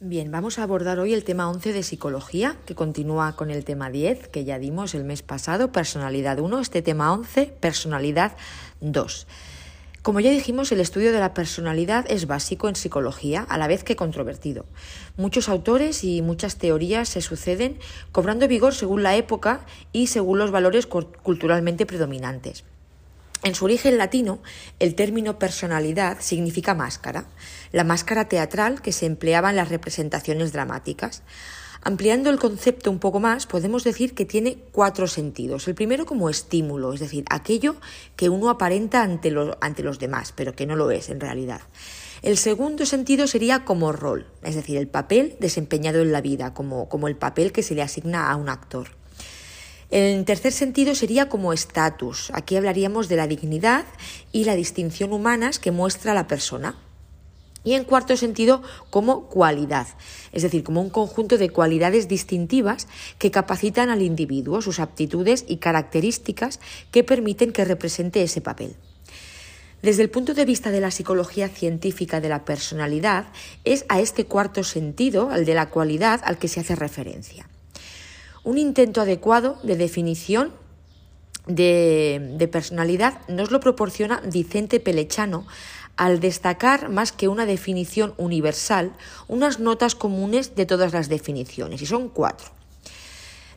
Bien, vamos a abordar hoy el tema 11 de psicología, que continúa con el tema 10, que ya dimos el mes pasado, personalidad 1, este tema 11, personalidad 2. Como ya dijimos, el estudio de la personalidad es básico en psicología, a la vez que controvertido. Muchos autores y muchas teorías se suceden, cobrando vigor según la época y según los valores culturalmente predominantes. En su origen latino, el término personalidad significa máscara, la máscara teatral que se empleaba en las representaciones dramáticas. Ampliando el concepto un poco más, podemos decir que tiene cuatro sentidos. El primero como estímulo, es decir, aquello que uno aparenta ante los, ante los demás, pero que no lo es en realidad. El segundo sentido sería como rol, es decir, el papel desempeñado en la vida, como, como el papel que se le asigna a un actor. En tercer sentido sería como estatus. Aquí hablaríamos de la dignidad y la distinción humanas que muestra la persona. Y en cuarto sentido, como cualidad, es decir, como un conjunto de cualidades distintivas que capacitan al individuo, sus aptitudes y características que permiten que represente ese papel. Desde el punto de vista de la psicología científica de la personalidad, es a este cuarto sentido, al de la cualidad, al que se hace referencia. Un intento adecuado de definición de, personalidad nos lo proporciona Vicente Pelechano al destacar más que una definición universal, unas notas comunes de todas las definiciones, y son cuatro.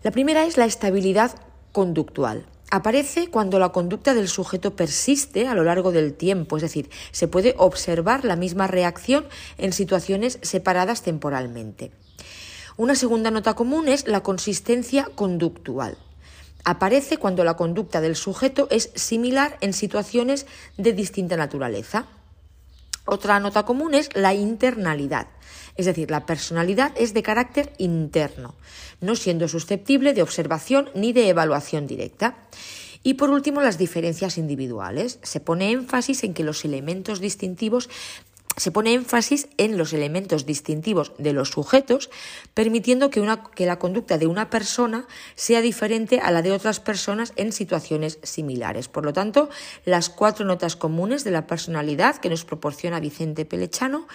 La primera es la estabilidad conductual. Aparece cuando la conducta del sujeto persiste a lo largo del tiempo, es decir, se puede observar la misma reacción en situaciones separadas temporalmente. Una segunda nota común es la consistencia conductual. Aparece cuando la conducta del sujeto es similar en situaciones de distinta naturaleza. Otra nota común es la internalidad, es decir, la personalidad es de carácter interno, no siendo susceptible de observación ni de evaluación directa. Y por último, las diferencias individuales. Se pone énfasis en que los elementos distintivos se pone énfasis en los elementos distintivos de los sujetos, permitiendo que, que, la conducta de una persona sea diferente a la de otras personas en situaciones similares. Por lo tanto, las cuatro notas comunes de la personalidad que nos proporciona Vicente Pelechano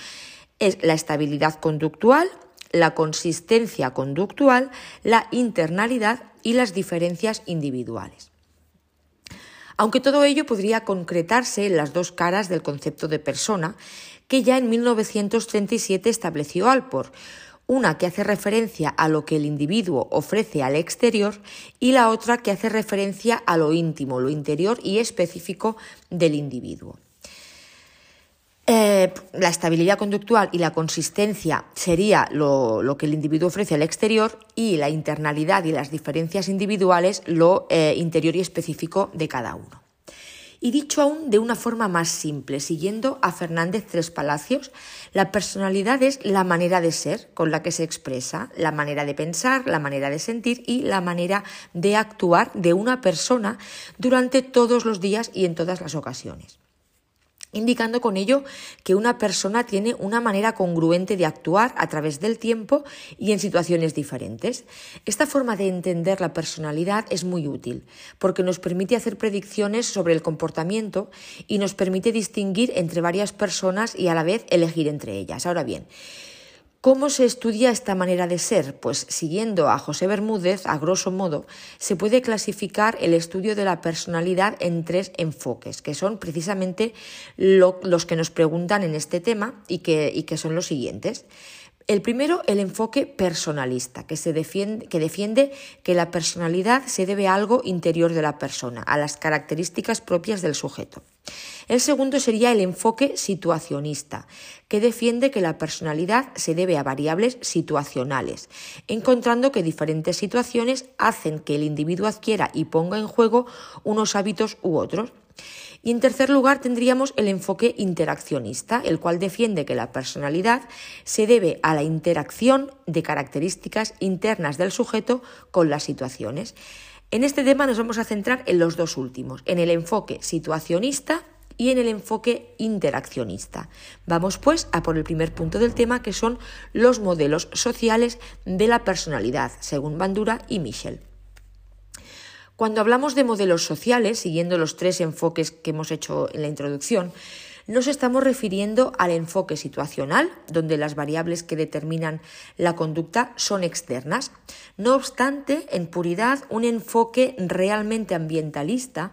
es la estabilidad conductual, la consistencia conductual, la internalidad y las diferencias individuales aunque todo ello podría concretarse en las dos caras del concepto de persona, que ya en 1937 estableció Alport, una que hace referencia a lo que el individuo ofrece al exterior y la otra que hace referencia a lo íntimo, lo interior y específico del individuo. Eh, la estabilidad conductual y la consistencia sería lo, que el individuo ofrece al exterior y la internalidad y las diferencias individuales lo eh, interior y específico de cada uno. Y dicho aún de una forma más simple, siguiendo a Fernández Tres Palacios, la personalidad es la manera de ser con la que se expresa, la manera de pensar, la manera de sentir y la manera de actuar de una persona durante todos los días y en todas las ocasiones indicando con ello que una persona tiene una manera congruente de actuar a través del tiempo y en situaciones diferentes. Esta forma de entender la personalidad es muy útil porque nos permite hacer predicciones sobre el comportamiento y nos permite distinguir entre varias personas y a la vez elegir entre ellas. Ahora bien, ¿Cómo se estudia esta manera de ser? Pues siguiendo a José Bermúdez, a grosso modo, se puede clasificar el estudio de la personalidad en tres enfoques, que son precisamente los que nos preguntan en este tema y que, y que son los siguientes. El primero, el enfoque personalista, que, se defiende, que defiende que la personalidad se debe a algo interior de la persona, a las características propias del sujeto. El segundo sería el enfoque situacionista, que defiende que la personalidad se debe a variables situacionales, encontrando que diferentes situaciones hacen que el individuo adquiera y ponga en juego unos hábitos u otros. Y en tercer lugar tendríamos el enfoque interaccionista, el cual defiende que la personalidad se debe a la interacción de características internas del sujeto con las situaciones. En este tema nos vamos a centrar en los dos últimos, en el enfoque situacionista y en el enfoque interaccionista. Vamos pues a por el primer punto del tema que son los modelos sociales de la personalidad, según Bandura y Michel. Cuando hablamos de modelos sociales, siguiendo los tres enfoques que hemos hecho en la introducción, nos estamos refiriendo al enfoque situacional, donde las variables que determinan la conducta son externas. No obstante, en puridad, un enfoque realmente ambientalista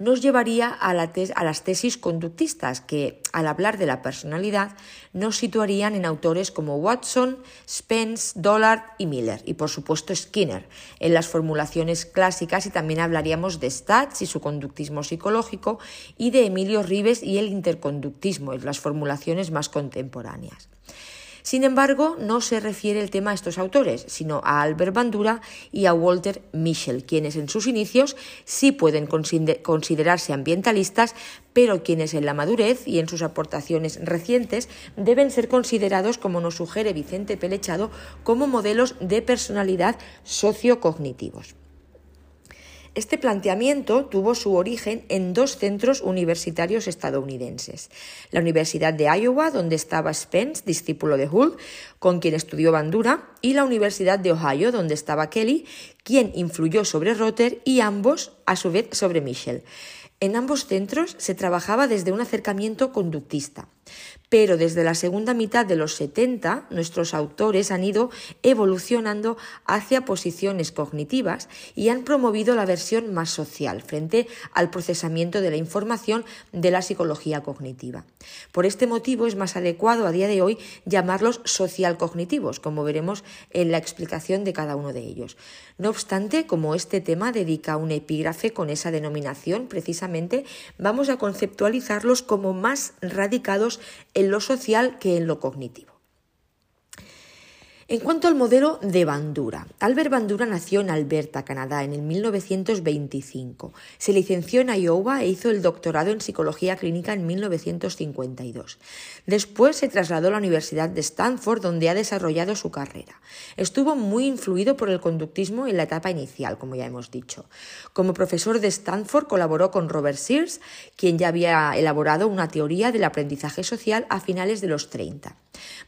nos llevaría a, las tesis conductistas que, al hablar de la personalidad, nos situarían en autores como Watson, Spence, Dollard y Miller, y por supuesto Skinner, en las formulaciones clásicas y también hablaríamos de Stats y su conductismo psicológico y de Emilio Rives y el interconductismo, en las formulaciones más contemporáneas. Sin embargo, no se refiere el tema a estos autores, sino a Albert Bandura y a Walter Mischel, quienes en sus inicios sí pueden considerarse ambientalistas, pero quienes en la madurez y en sus aportaciones recientes deben ser considerados, como nos sugiere Vicente Pelechado, como modelos de personalidad sociocognitivos. Este planteamiento tuvo su origen en dos centros universitarios estadounidenses. La Universidad de Iowa, donde estaba Spence, discípulo de Hull, con quien estudió Bandura, y la Universidad de Ohio, donde estaba Kelly, quien influyó sobre Rotter y ambos, a su vez, sobre Michel. En ambos centros se trabajaba desde un acercamiento conductista, pero desde la segunda mitad de los 70 nuestros autores han ido evolucionando hacia posiciones cognitivas y han promovido la versión más social frente al procesamiento de la información de la psicología cognitiva. Por este motivo es más adecuado a día de hoy llamarlos social cognitivos, como veremos en la explicación de cada uno de ellos. No obstante, como este tema dedica un epígrafe con esa denominación, precisamente vamos a conceptualizarlos como más radicados en lo social que en lo cognitivo. En cuanto al modelo de Bandura, Albert Bandura nació en Alberta, Canadá, en el 1925. Se licenció en Iowa e hizo el doctorado en psicología clínica en 1952. Después se trasladó a la Universidad de Stanford, donde ha desarrollado su carrera. Estuvo muy influido por el conductismo en la etapa inicial, como ya hemos dicho. Como profesor de Stanford colaboró con Robert Sears, quien ya había elaborado una teoría del aprendizaje social a finales de los 30.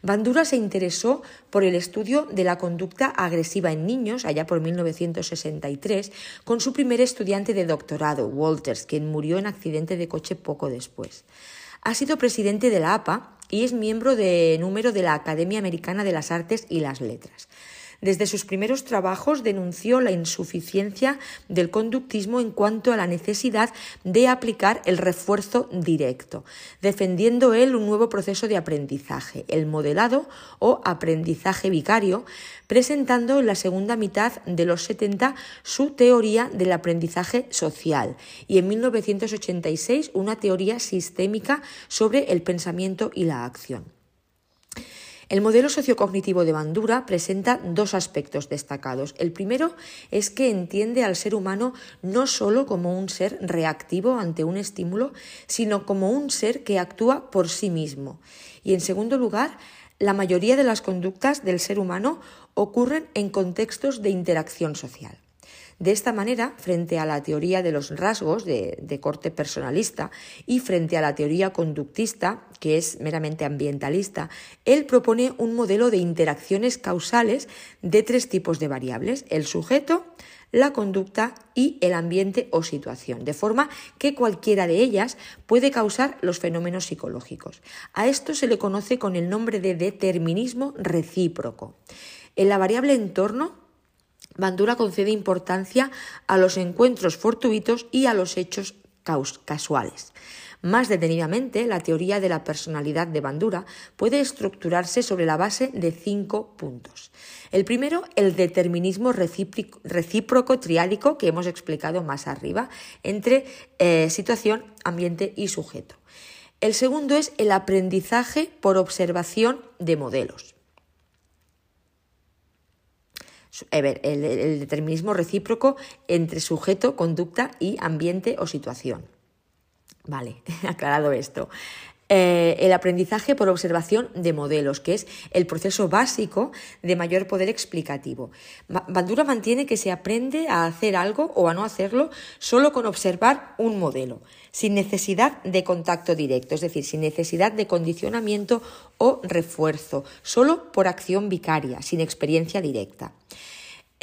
Bandura se interesó por el estudio de la conducta agresiva en niños allá por 1963 con su primer estudiante de doctorado, Walters, quien murió en accidente de coche poco después. Ha sido presidente de la APA y es miembro de número de la Academia Americana de las Artes y las Letras. Desde sus primeros trabajos denunció la insuficiencia del conductismo en cuanto a la necesidad de aplicar el refuerzo directo, defendiendo él un nuevo proceso de aprendizaje, el modelado o aprendizaje vicario, presentando en la segunda mitad de los 70 su teoría del aprendizaje social y en 1986 una teoría sistémica sobre el pensamiento y la acción. El modelo sociocognitivo de Bandura presenta dos aspectos destacados. El primero es que entiende al ser humano no solo como un ser reactivo ante un estímulo, sino como un ser que actúa por sí mismo. Y en segundo lugar, la mayoría de las conductas del ser humano ocurren en contextos de interacción social. De esta manera, frente a la teoría de los rasgos de, corte personalista y frente a la teoría conductista, que es meramente ambientalista, él propone un modelo de interacciones causales de tres tipos de variables, el sujeto, la conducta y el ambiente o situación, de forma que cualquiera de ellas puede causar los fenómenos psicológicos. A esto se le conoce con el nombre de determinismo recíproco. En la variable entorno Bandura concede importancia a los encuentros fortuitos y a los hechos casuales. Más detenidamente, la teoría de la personalidad de Bandura puede estructurarse sobre la base de cinco puntos. El primero, el determinismo recíproco triádico que hemos explicado más arriba entre eh, situación, ambiente y sujeto. El segundo es el aprendizaje por observación de modelos el, determinismo recíproco entre sujeto, conducta y ambiente o situación. Vale, aclarado esto. Eh, el aprendizaje por observación de modelos, que es el proceso básico de mayor poder explicativo. Bandura mantiene que se aprende a hacer algo o a no hacerlo solo con observar un modelo, sin necesidad de contacto directo, es decir, sin necesidad de condicionamiento o refuerzo, solo por acción vicaria, sin experiencia directa.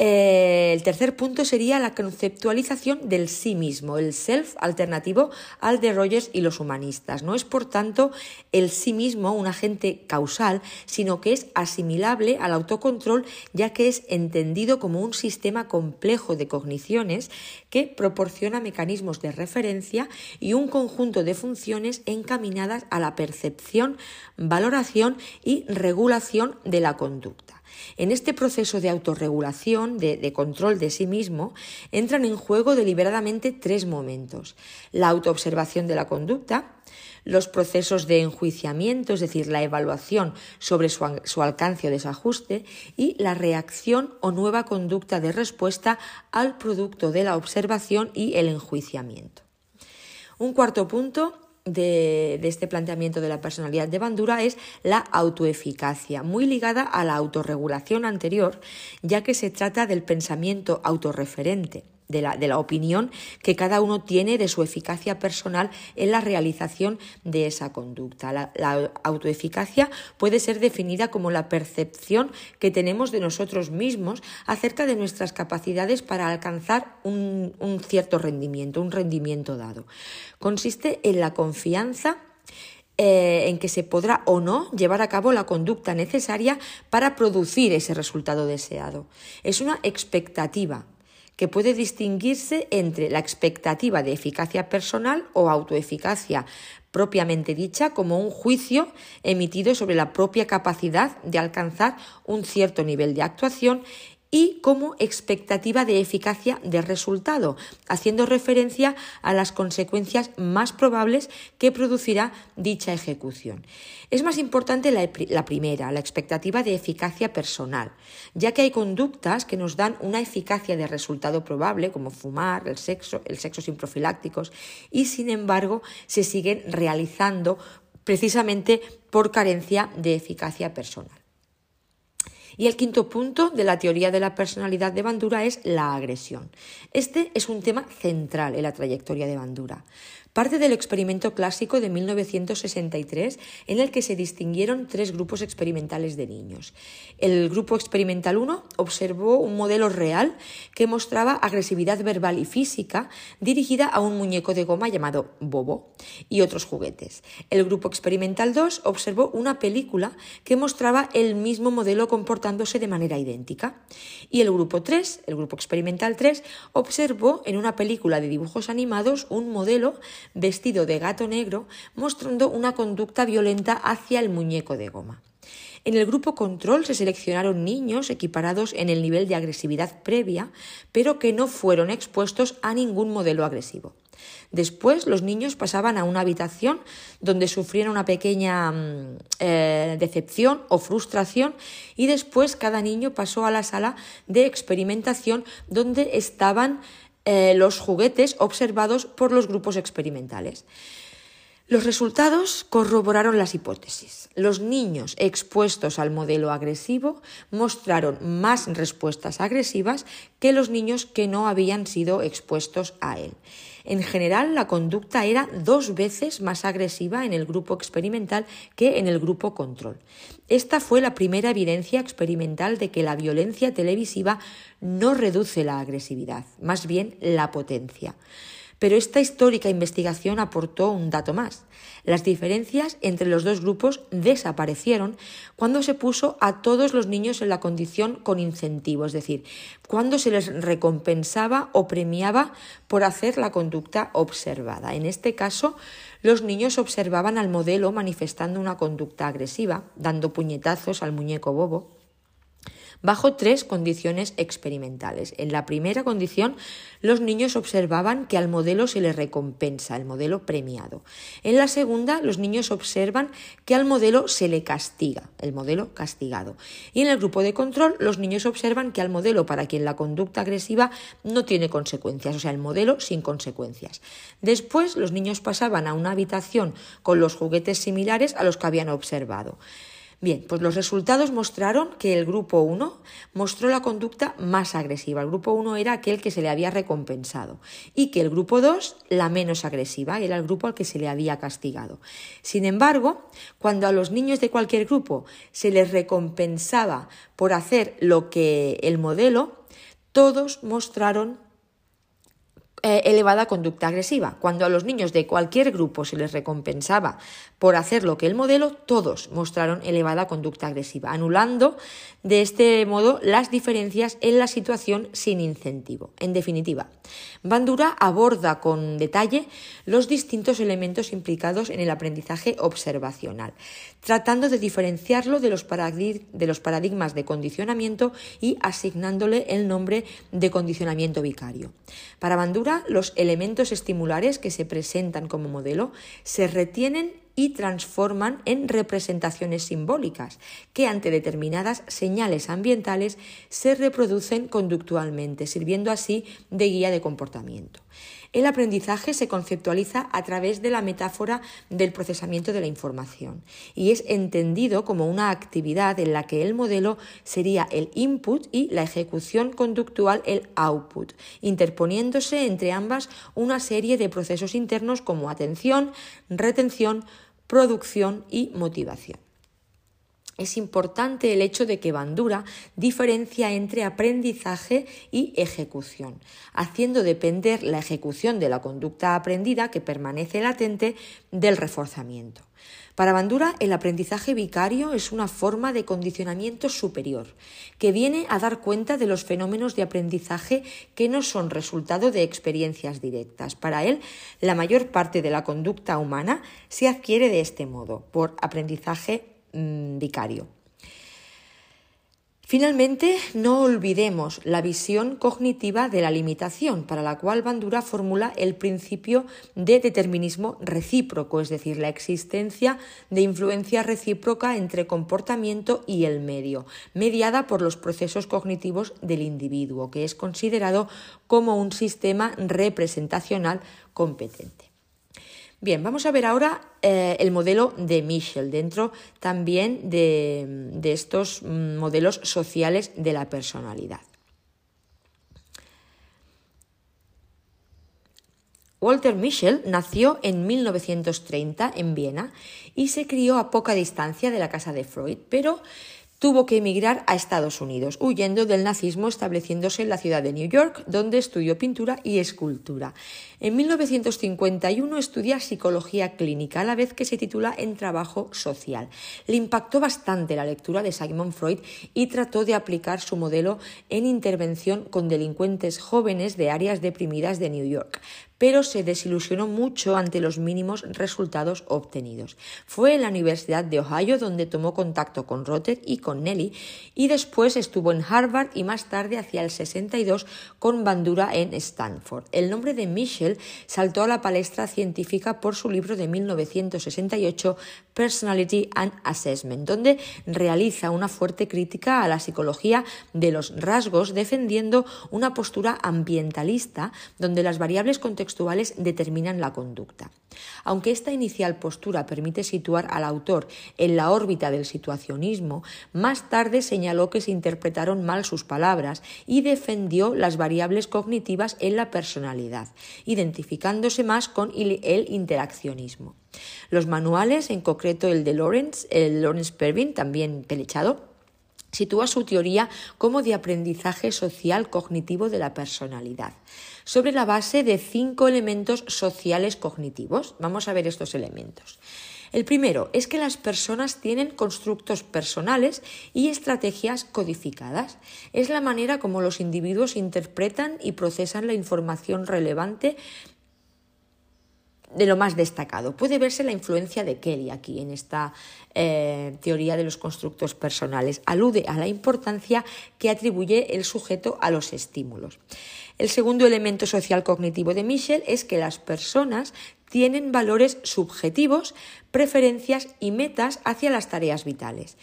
Eh, el tercer punto sería la conceptualización del sí mismo, el self alternativo al de Rogers y los humanistas. No es, por tanto, el sí mismo un agente causal, sino que es asimilable al autocontrol, ya que es entendido como un sistema complejo de cogniciones que proporciona mecanismos de referencia y un conjunto de funciones encaminadas a la percepción, valoración y regulación de la conducta. En este proceso de autorregulación, de, control de sí mismo, entran en juego deliberadamente tres momentos. La autoobservación de la conducta, los procesos de enjuiciamiento, es decir, la evaluación sobre su, su, alcance o desajuste, y la reacción o nueva conducta de respuesta al producto de la observación y el enjuiciamiento. Un cuarto punto de, este planteamiento de la personalidad de Bandura es la autoeficacia, muy ligada a la autorregulación anterior, ya que se trata del pensamiento autorreferente de la, de la opinión que cada uno tiene de su eficacia personal en la realización de esa conducta. La, autoeficacia puede ser definida como la percepción que tenemos de nosotros mismos acerca de nuestras capacidades para alcanzar un, un cierto rendimiento, un rendimiento dado. Consiste en la confianza eh, en que se podrá o no llevar a cabo la conducta necesaria para producir ese resultado deseado. Es una expectativa que puede distinguirse entre la expectativa de eficacia personal o autoeficacia propiamente dicha como un juicio emitido sobre la propia capacidad de alcanzar un cierto nivel de actuación y como expectativa de eficacia de resultado, haciendo referencia a las consecuencias más probables que producirá dicha ejecución. Es más importante la, primera, la expectativa de eficacia personal, ya que hay conductas que nos dan una eficacia de resultado probable, como fumar, el sexo, el sexo sin profilácticos, y sin embargo se siguen realizando precisamente por carencia de eficacia personal. Y el quinto punto de la teoría de la personalidad de Bandura es la agresión. Este es un tema central en la trayectoria de Bandura parte del experimento clásico de 1963 en el que se distinguieron tres grupos experimentales de niños. El grupo experimental 1 observó un modelo real que mostraba agresividad verbal y física dirigida a un muñeco de goma llamado Bobo y otros juguetes. El grupo experimental 2 observó una película que mostraba el mismo modelo comportándose de manera idéntica. Y el grupo 3, el grupo experimental 3, observó en una película de dibujos animados un modelo vestido de gato negro, mostrando una conducta violenta hacia el muñeco de goma. En el grupo control se seleccionaron niños equiparados en el nivel de agresividad previa, pero que no fueron expuestos a ningún modelo agresivo. Después los niños pasaban a una habitación donde sufrían una pequeña mm, eh, decepción o frustración y después cada niño pasó a la sala de experimentación donde estaban eh, los juguetes observados por los grupos experimentales. Los resultados corroboraron las hipótesis. Los niños expuestos al modelo agresivo mostraron más respuestas agresivas que los niños que no habían sido expuestos a él. En general, la conducta era dos veces más agresiva en el grupo experimental que en el grupo control. Esta fue la primera evidencia experimental de que la violencia televisiva no reduce la agresividad, más bien la potencia. Pero esta histórica investigación aportó un dato más. Las diferencias entre los dos grupos desaparecieron cuando se puso a todos los niños en la condición con incentivo, es decir, cuando se les recompensaba o premiaba por hacer la conducta observada. En este caso, los niños observaban al modelo manifestando una conducta agresiva, dando puñetazos al muñeco bobo bajo tres condiciones experimentales. En la primera condición, los niños observaban que al modelo se le recompensa, el modelo premiado. En la segunda, los niños observan que al modelo se le castiga, el modelo castigado. Y en el grupo de control, los niños observan que al modelo para quien la conducta agresiva no tiene consecuencias, o sea, el modelo sin consecuencias. Después, los niños pasaban a una habitación con los juguetes similares a los que habían observado. Bien, pues los resultados mostraron que el grupo 1 mostró la conducta más agresiva. El grupo 1 era aquel que se le había recompensado y que el grupo 2 la menos agresiva, era el grupo al que se le había castigado. Sin embargo, cuando a los niños de cualquier grupo se les recompensaba por hacer lo que el modelo, todos mostraron eh, elevada conducta agresiva. Cuando a los niños de cualquier grupo se les recompensaba por hacer lo que el modelo, todos mostraron elevada conducta agresiva, anulando de este modo las diferencias en la situación sin incentivo. En definitiva, Bandura aborda con detalle los distintos elementos implicados en el aprendizaje observacional, tratando de diferenciarlo de los, de los paradigmas de condicionamiento y asignándole el nombre de condicionamiento vicario. Para Bandura, los elementos estimulares que se presentan como modelo se retienen y transforman en representaciones simbólicas que ante determinadas señales ambientales se reproducen conductualmente, sirviendo así de guía de comportamiento. El aprendizaje se conceptualiza a través de la metáfora del procesamiento de la información y es entendido como una actividad en la que el modelo sería el input y la ejecución conductual el output, interponiéndose entre ambas una serie de procesos internos como atención, retención, producción y motivación es importante el hecho de que Bandura diferencia entre aprendizaje y ejecución, haciendo depender la ejecución de la conducta aprendida que permanece latente del reforzamiento. Para Bandura, el aprendizaje vicario es una forma de condicionamiento superior, que viene a dar cuenta de los fenómenos de aprendizaje que no son resultado de experiencias directas. Para él, la mayor parte de la conducta humana se adquiere de este modo, por aprendizaje Mm, vicario. Finalmente, no olvidemos la visión cognitiva de la limitación, para la cual Bandura formula el principio de determinismo recíproco, es decir, la existencia de influencia recíproca entre comportamiento y el medio, mediada por los procesos cognitivos del individuo, que es considerado como un sistema representacional competente. Bien, vamos a ver ahora eh, el modelo de Michel, dentro también de, de estos mm, modelos sociales de la personalidad. Walter Michel nació en 1930 en Viena y se crió a poca distancia de la casa de Freud, pero tuvo que emigrar a Estados Unidos, huyendo del nazismo, estableciéndose en la ciudad de New York, donde estudió pintura y escultura. En 1951 estudia psicología clínica, a la vez que se titula en trabajo social. Le impactó bastante la lectura de Simon Freud y trató de aplicar su modelo en intervención con delincuentes jóvenes de áreas deprimidas de New York pero se desilusionó mucho ante los mínimos resultados obtenidos. Fue en la Universidad de Ohio donde tomó contacto con Rotter y con Nelly y después estuvo en Harvard y más tarde hacia el 62 con Bandura en Stanford. El nombre de Michel saltó a la palestra científica por su libro de 1968 Personality and Assessment, donde realiza una fuerte crítica a la psicología de los rasgos defendiendo una postura ambientalista donde las variables contextuales determinan la conducta. Aunque esta inicial postura permite situar al autor en la órbita del situacionismo, más tarde señaló que se interpretaron mal sus palabras y defendió las variables cognitivas en la personalidad, identificándose más con el interaccionismo. Los manuales, en concreto el de Lawrence, el Lawrence Pervin, también pelechado, sitúa su teoría como de aprendizaje social cognitivo de la personalidad sobre la base de cinco elementos sociales cognitivos. Vamos a ver estos elementos. El primero es que las personas tienen constructos personales y estrategias codificadas. Es la manera como los individuos interpretan y procesan la información relevante de lo más destacado. Puede verse la influencia de Kelly aquí en esta eh, teoría de los constructos personales. Alude a la importancia que atribuye el sujeto a los estímulos. El segundo elemento social cognitivo de Michel es que las personas tienen valores subjetivos, preferencias y metas hacia las tareas vitales.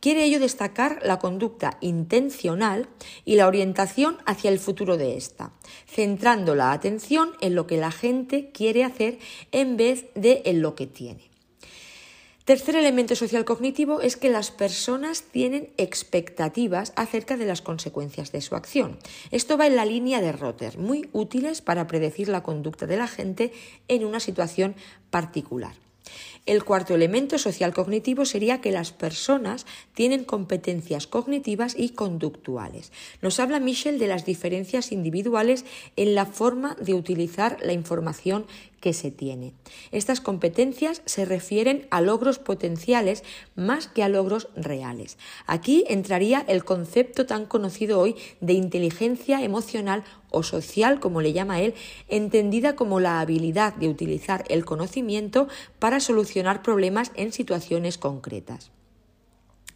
Quiere ello destacar la conducta intencional y la orientación hacia el futuro de ésta, centrando la atención en lo que la gente quiere hacer en vez de en lo que tiene. Tercer elemento social cognitivo es que las personas tienen expectativas acerca de las consecuencias de su acción. Esto va en la línea de Rotter, muy útiles para predecir la conducta de la gente en una situación particular. El cuarto elemento social cognitivo sería que las personas tienen competencias cognitivas y conductuales. Nos habla Michel de las diferencias individuales en la forma de utilizar la información que se tiene. Estas competencias se refieren a logros potenciales más que a logros reales. Aquí entraría el concepto tan conocido hoy de inteligencia emocional o social, como le llama él, entendida como la habilidad de utilizar el conocimiento para solucionar problemas en situaciones concretas.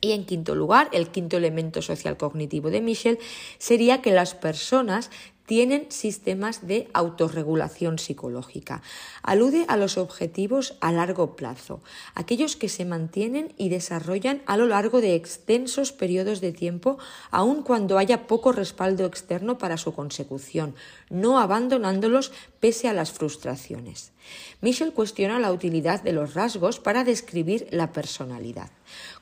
Y en quinto lugar, el quinto elemento social cognitivo de Michel sería que las personas tienen sistemas de autorregulación psicológica. Alude a los objetivos a largo plazo, aquellos que se mantienen y desarrollan a lo largo de extensos periodos de tiempo, aun cuando haya poco respaldo externo para su consecución, no abandonándolos pese a las frustraciones. Michel cuestiona la utilidad de los rasgos para describir la personalidad.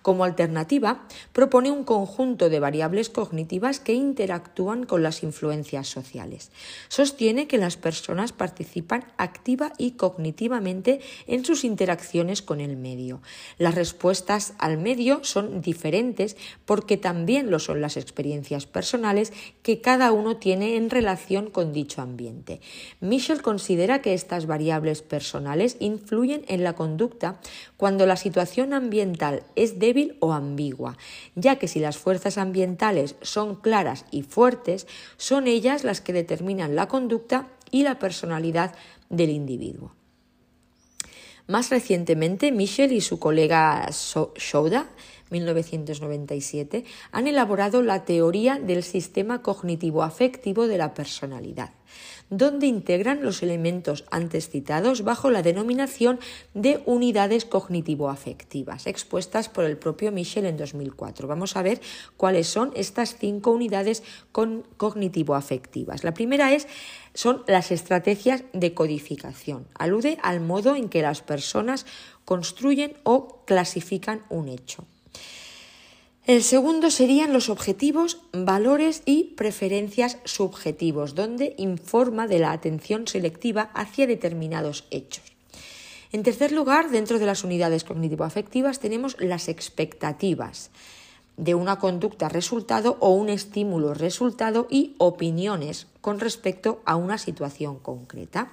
Como alternativa, propone un conjunto de variables cognitivas que interactúan con las influencias sociales. Sostiene que las personas participan activa y cognitivamente en sus interacciones con el medio. Las respuestas al medio son diferentes porque también lo son las experiencias personales que cada uno tiene en relación con dicho ambiente. Considera que estas variables personales influyen en la conducta cuando la situación ambiental es débil o ambigua, ya que si las fuerzas ambientales son claras y fuertes, son ellas las que determinan la conducta y la personalidad del individuo. Más recientemente, Michel y su colega Shouda 1997, han elaborado la teoría del sistema cognitivo afectivo de la personalidad, donde integran los elementos antes citados bajo la denominación de unidades cognitivo-afectivas, expuestas por el propio Michel en 2004. Vamos a ver cuáles son estas cinco unidades cognitivo-afectivas. La primera es son las estrategias de codificación. Alude al modo en que las personas construyen o clasifican un hecho. El segundo serían los objetivos, valores y preferencias subjetivos, donde informa de la atención selectiva hacia determinados hechos. En tercer lugar, dentro de las unidades cognitivo-afectivas tenemos las expectativas de una conducta resultado o un estímulo resultado y opiniones con respecto a una situación concreta.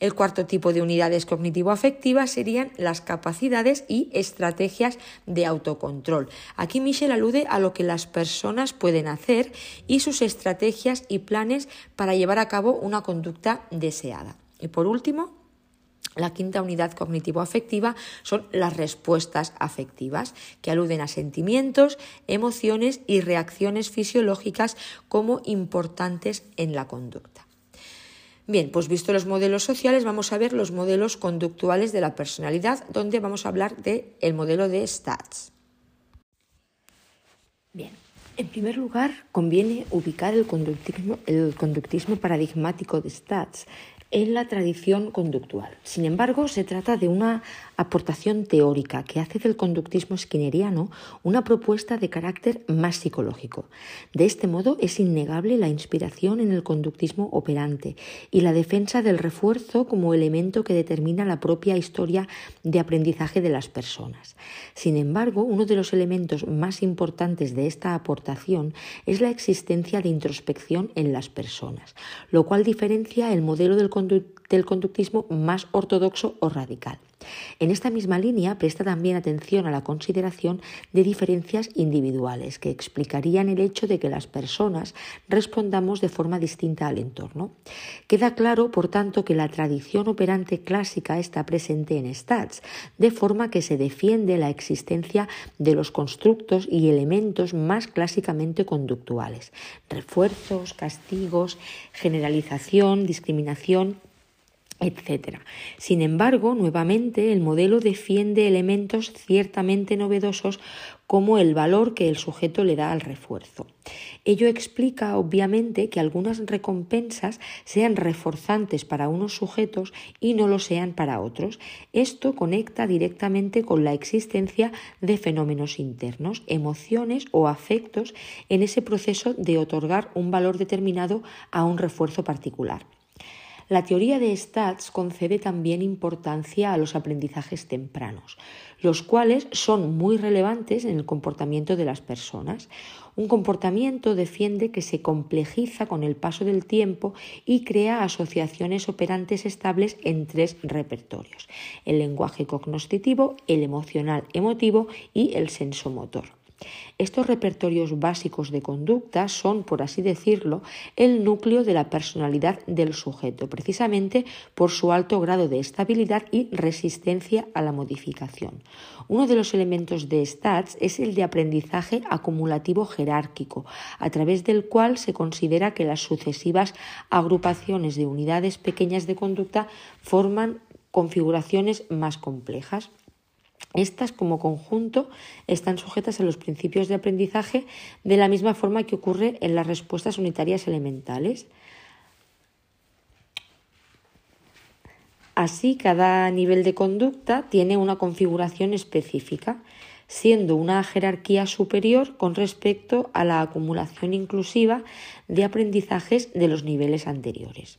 El cuarto tipo de unidades cognitivo-afectivas serían las capacidades y estrategias de autocontrol. Aquí Michel alude a lo que las personas pueden hacer y sus estrategias y planes para llevar a cabo una conducta deseada. Y por último, la quinta unidad cognitivo-afectiva son las respuestas afectivas, que aluden a sentimientos, emociones y reacciones fisiológicas como importantes en la conducta. Bien, pues visto los modelos sociales, vamos a ver los modelos conductuales de la personalidad, donde vamos a hablar del el modelo de Stats. Bien, en primer lugar, conviene ubicar el conductismo, el conductismo paradigmático de Stats en la tradición conductual. Sin embargo, se trata de una aportación teórica que hace del conductismo skinneriano una propuesta de carácter más psicológico. De este modo, es innegable la inspiración en el conductismo operante y la defensa del refuerzo como elemento que determina la propia historia de aprendizaje de las personas. Sin embargo, uno de los elementos más importantes de esta aportación es la existencia de introspección en las personas, lo cual diferencia el modelo del del conductismo más ortodoxo o radical. En esta misma línea presta también atención a la consideración de diferencias individuales que explicarían el hecho de que las personas respondamos de forma distinta al entorno. Queda claro, por tanto, que la tradición operante clásica está presente en Stats, de forma que se defiende la existencia de los constructos y elementos más clásicamente conductuales, refuerzos, castigos, generalización, discriminación, etc. Sin embargo, nuevamente el modelo defiende elementos ciertamente novedosos como el valor que el sujeto le da al refuerzo. Ello explica, obviamente, que algunas recompensas sean reforzantes para unos sujetos y no lo sean para otros. Esto conecta directamente con la existencia de fenómenos internos, emociones o afectos en ese proceso de otorgar un valor determinado a un refuerzo particular. La teoría de Stats concede también importancia a los aprendizajes tempranos, los cuales son muy relevantes en el comportamiento de las personas. Un comportamiento defiende que se complejiza con el paso del tiempo y crea asociaciones operantes estables en tres repertorios, el lenguaje cognoscitivo, el emocional emotivo y el sensomotor. Estos repertorios básicos de conducta son, por así decirlo, el núcleo de la personalidad del sujeto, precisamente por su alto grado de estabilidad y resistencia a la modificación. Uno de los elementos de STATS es el de aprendizaje acumulativo jerárquico, a través del cual se considera que las sucesivas agrupaciones de unidades pequeñas de conducta forman configuraciones más complejas. Estas como conjunto están sujetas a los principios de aprendizaje de la misma forma que ocurre en las respuestas unitarias elementales. Así, cada nivel de conducta tiene una configuración específica, siendo una jerarquía superior con respecto a la acumulación inclusiva de aprendizajes de los niveles anteriores.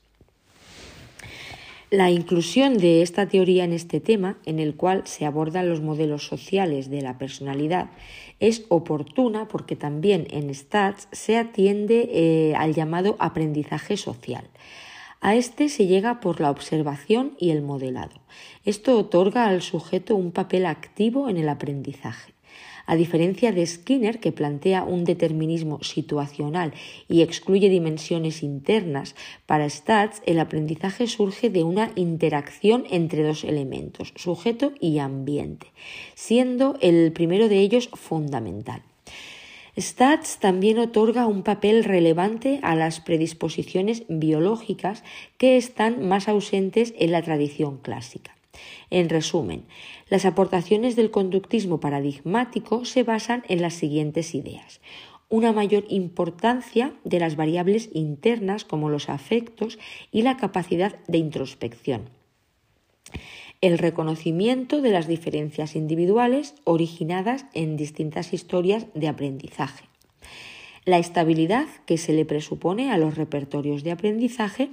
La inclusión de esta teoría en este tema, en el cual se abordan los modelos sociales de la personalidad, es oportuna porque también en STATS se atiende eh, al llamado aprendizaje social. A este se llega por la observación y el modelado. Esto otorga al sujeto un papel activo en el aprendizaje. A diferencia de Skinner, que plantea un determinismo situacional y excluye dimensiones internas, para Stats el aprendizaje surge de una interacción entre dos elementos, sujeto y ambiente, siendo el primero de ellos fundamental. Stats también otorga un papel relevante a las predisposiciones biológicas que están más ausentes en la tradición clásica. En resumen, las aportaciones del conductismo paradigmático se basan en las siguientes ideas. Una mayor importancia de las variables internas como los afectos y la capacidad de introspección. El reconocimiento de las diferencias individuales originadas en distintas historias de aprendizaje. La estabilidad que se le presupone a los repertorios de aprendizaje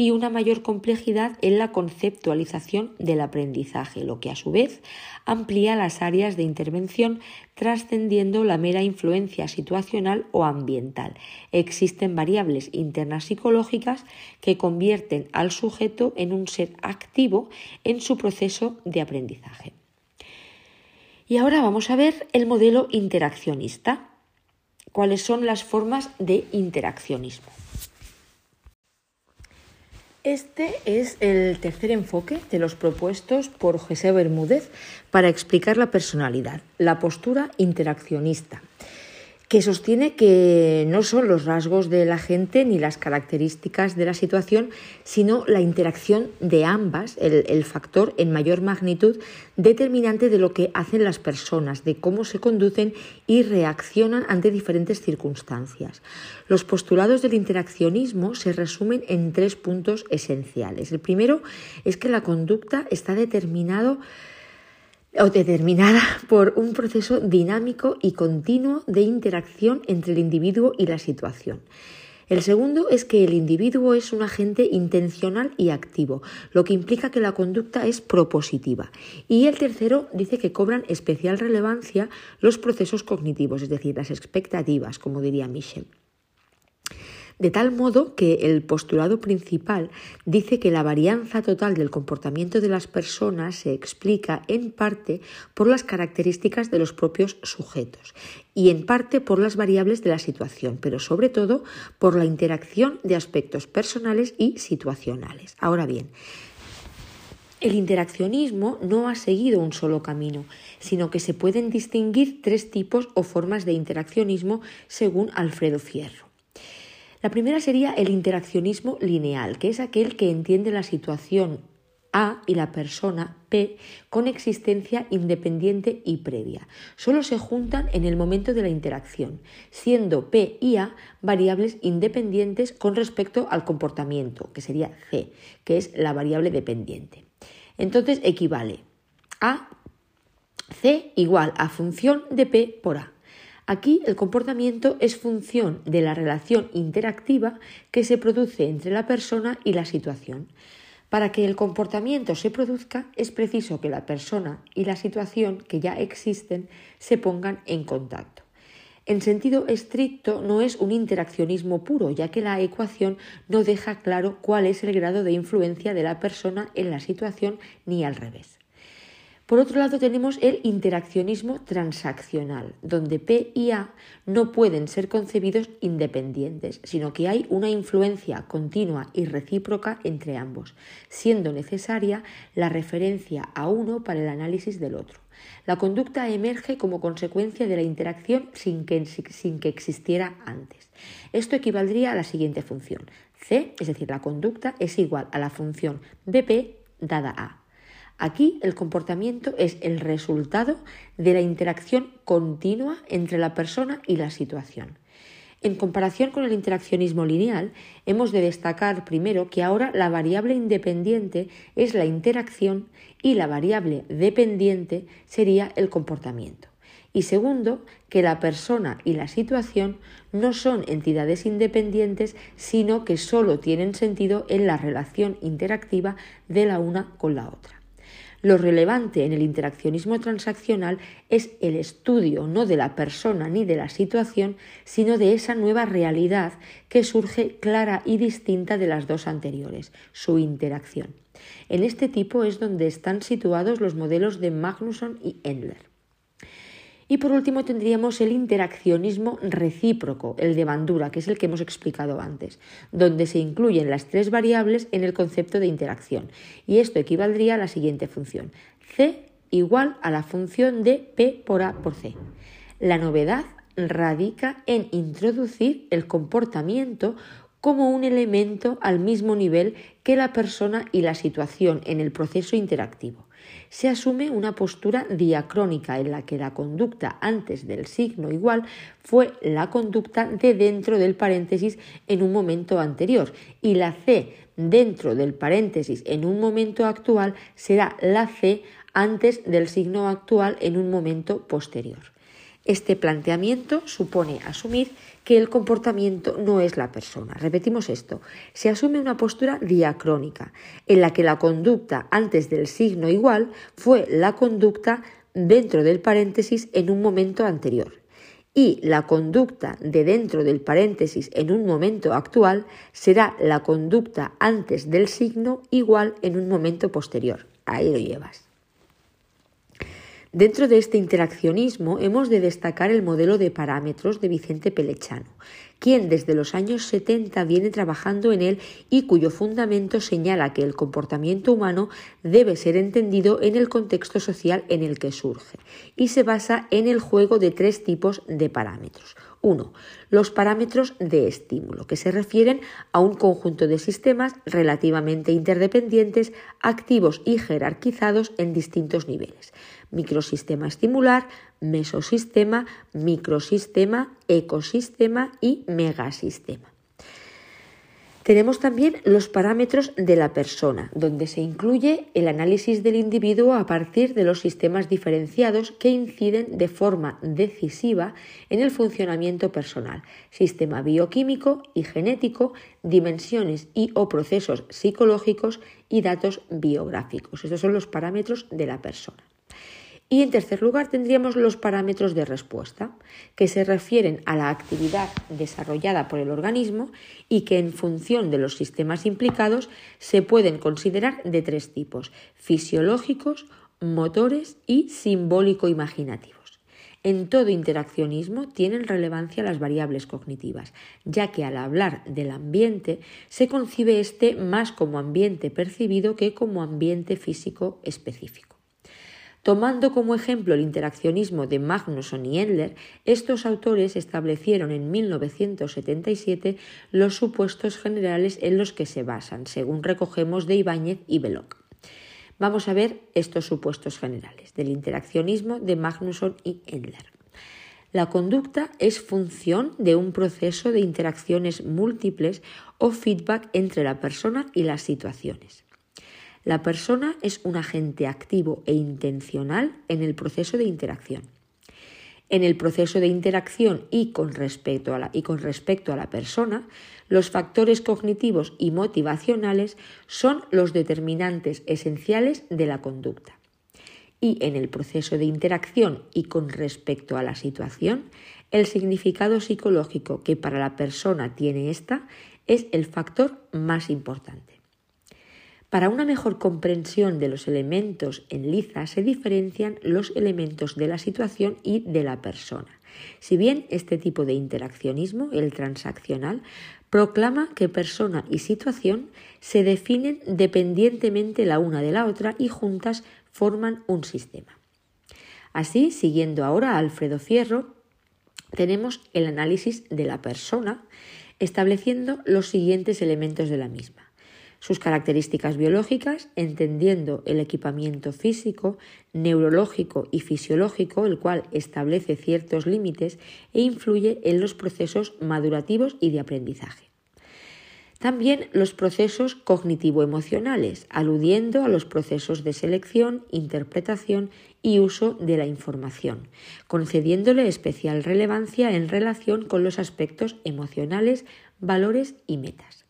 y una mayor complejidad en la conceptualización del aprendizaje, lo que a su vez amplía las áreas de intervención trascendiendo la mera influencia situacional o ambiental. Existen variables internas psicológicas que convierten al sujeto en un ser activo en su proceso de aprendizaje. Y ahora vamos a ver el modelo interaccionista. ¿Cuáles son las formas de interaccionismo? Este es el tercer enfoque de los propuestos por José Bermúdez para explicar la personalidad, la postura interaccionista que sostiene que no son los rasgos de la gente ni las características de la situación, sino la interacción de ambas, el, factor en mayor magnitud determinante de lo que hacen las personas, de cómo se conducen y reaccionan ante diferentes circunstancias. Los postulados del interaccionismo se resumen en tres puntos esenciales. El primero es que la conducta está determinado o determinada por un proceso dinámico y continuo de interacción entre el individuo y la situación. El segundo es que el individuo es un agente intencional y activo, lo que implica que la conducta es propositiva. Y el tercero dice que cobran especial relevancia los procesos cognitivos, es decir, las expectativas, como diría Michel de tal modo que el postulado principal dice que la varianza total del comportamiento de las personas se explica en parte por las características de los propios sujetos y en parte por las variables de la situación, pero sobre todo por la interacción de aspectos personales y situacionales. Ahora bien, el interaccionismo no ha seguido un solo camino, sino que se pueden distinguir tres tipos o formas de interaccionismo según Alfredo Fierro. La primera sería el interaccionismo lineal, que es aquel que entiende la situación A y la persona P con existencia independiente y previa. Solo se juntan en el momento de la interacción, siendo P y A variables independientes con respecto al comportamiento, que sería C, que es la variable dependiente. Entonces equivale a C igual a función de P por A. Aquí el comportamiento es función de la relación interactiva que se produce entre la persona y la situación. Para que el comportamiento se produzca es preciso que la persona y la situación que ya existen se pongan en contacto. En sentido estricto no es un interaccionismo puro, ya que la ecuación no deja claro cuál es el grado de influencia de la persona en la situación ni al revés. Por otro lado tenemos el interaccionismo transaccional, donde P y A no pueden ser concebidos independientes, sino que hay una influencia continua y recíproca entre ambos, siendo necesaria la referencia a uno para el análisis del otro. La conducta emerge como consecuencia de la interacción sin que, sin que existiera antes. Esto equivaldría a la siguiente función. C, es decir, la conducta, es igual a la función BP dada A. Aquí el comportamiento es el resultado de la interacción continua entre la persona y la situación. En comparación con el interaccionismo lineal, hemos de destacar primero que ahora la variable independiente es la interacción y la variable dependiente sería el comportamiento. Y segundo, que la persona y la situación no son entidades independientes, sino que solo tienen sentido en la relación interactiva de la una con la otra. Lo relevante en el interaccionismo transaccional es el estudio no de la persona ni de la situación, sino de esa nueva realidad que surge clara y distinta de las dos anteriores, su interacción. En este tipo es donde están situados los modelos de Magnusson y Endler. Y por último tendríamos el interaccionismo recíproco, el de Bandura, que es el que hemos explicado antes, donde se incluyen las tres variables en el concepto de interacción. Y esto equivaldría a la siguiente función. C igual a la función de P por A por C. La novedad radica en introducir el comportamiento como un elemento al mismo nivel que la persona y la situación en el proceso interactivo se asume una postura diacrónica en la que la conducta antes del signo igual fue la conducta de dentro del paréntesis en un momento anterior y la C dentro del paréntesis en un momento actual será la C antes del signo actual en un momento posterior. Este planteamiento supone asumir que el comportamiento no es la persona. Repetimos esto. Se asume una postura diacrónica, en la que la conducta antes del signo igual fue la conducta dentro del paréntesis en un momento anterior. Y la conducta de dentro del paréntesis en un momento actual será la conducta antes del signo igual en un momento posterior. Ahí lo llevas. Dentro de este interaccionismo hemos de destacar el modelo de parámetros de Vicente Pelechano, quien desde los años 70 viene trabajando en él y cuyo fundamento señala que el comportamiento humano debe ser entendido en el contexto social en el que surge y se basa en el juego de tres tipos de parámetros. 1. Los parámetros de estímulo, que se refieren a un conjunto de sistemas relativamente interdependientes, activos y jerarquizados en distintos niveles microsistema estimular, mesosistema, microsistema, ecosistema y megasistema. Tenemos también los parámetros de la persona, donde se incluye el análisis del individuo a partir de los sistemas diferenciados que inciden de forma decisiva en el funcionamiento personal, sistema bioquímico y genético, dimensiones y o procesos psicológicos y datos biográficos. Estos son los parámetros de la persona. Y en tercer lugar tendríamos los parámetros de respuesta, que se refieren a la actividad desarrollada por el organismo y que en función de los sistemas implicados se pueden considerar de tres tipos, fisiológicos, motores y simbólico-imaginativos. En todo interaccionismo tienen relevancia las variables cognitivas, ya que al hablar del ambiente se concibe este más como ambiente percibido que como ambiente físico específico. Tomando como ejemplo el interaccionismo de Magnusson y Endler, estos autores establecieron en 1977 los supuestos generales en los que se basan, según recogemos de Ibáñez y Belloc. Vamos a ver estos supuestos generales del interaccionismo de Magnusson y Endler. La conducta es función de un proceso de interacciones múltiples o feedback entre la persona y las situaciones. La persona es un agente activo e intencional en el proceso de interacción. En el proceso de interacción y con respecto a la, persona, los factores cognitivos y motivacionales son los determinantes esenciales de la conducta. Y en el proceso de interacción y con respecto a la situación, el significado psicológico que para la persona tiene esta es el factor más importante. Para una mejor comprensión de los elementos en liza se diferencian los elementos de la situación y de la persona. Si bien este tipo de interaccionismo, el transaccional, proclama que persona y situación se definen dependientemente la una de la otra y juntas forman un sistema. Así, siguiendo ahora a Alfredo Fierro, tenemos el análisis de la persona, estableciendo los siguientes elementos de la misma sus características biológicas, entendiendo el equipamiento físico, neurológico y fisiológico, el cual establece ciertos límites e influye en los procesos madurativos y de aprendizaje. También los procesos cognitivo-emocionales, aludiendo a los procesos de selección, interpretación y uso de la información, concediéndole especial relevancia en relación con los aspectos emocionales, valores y metas.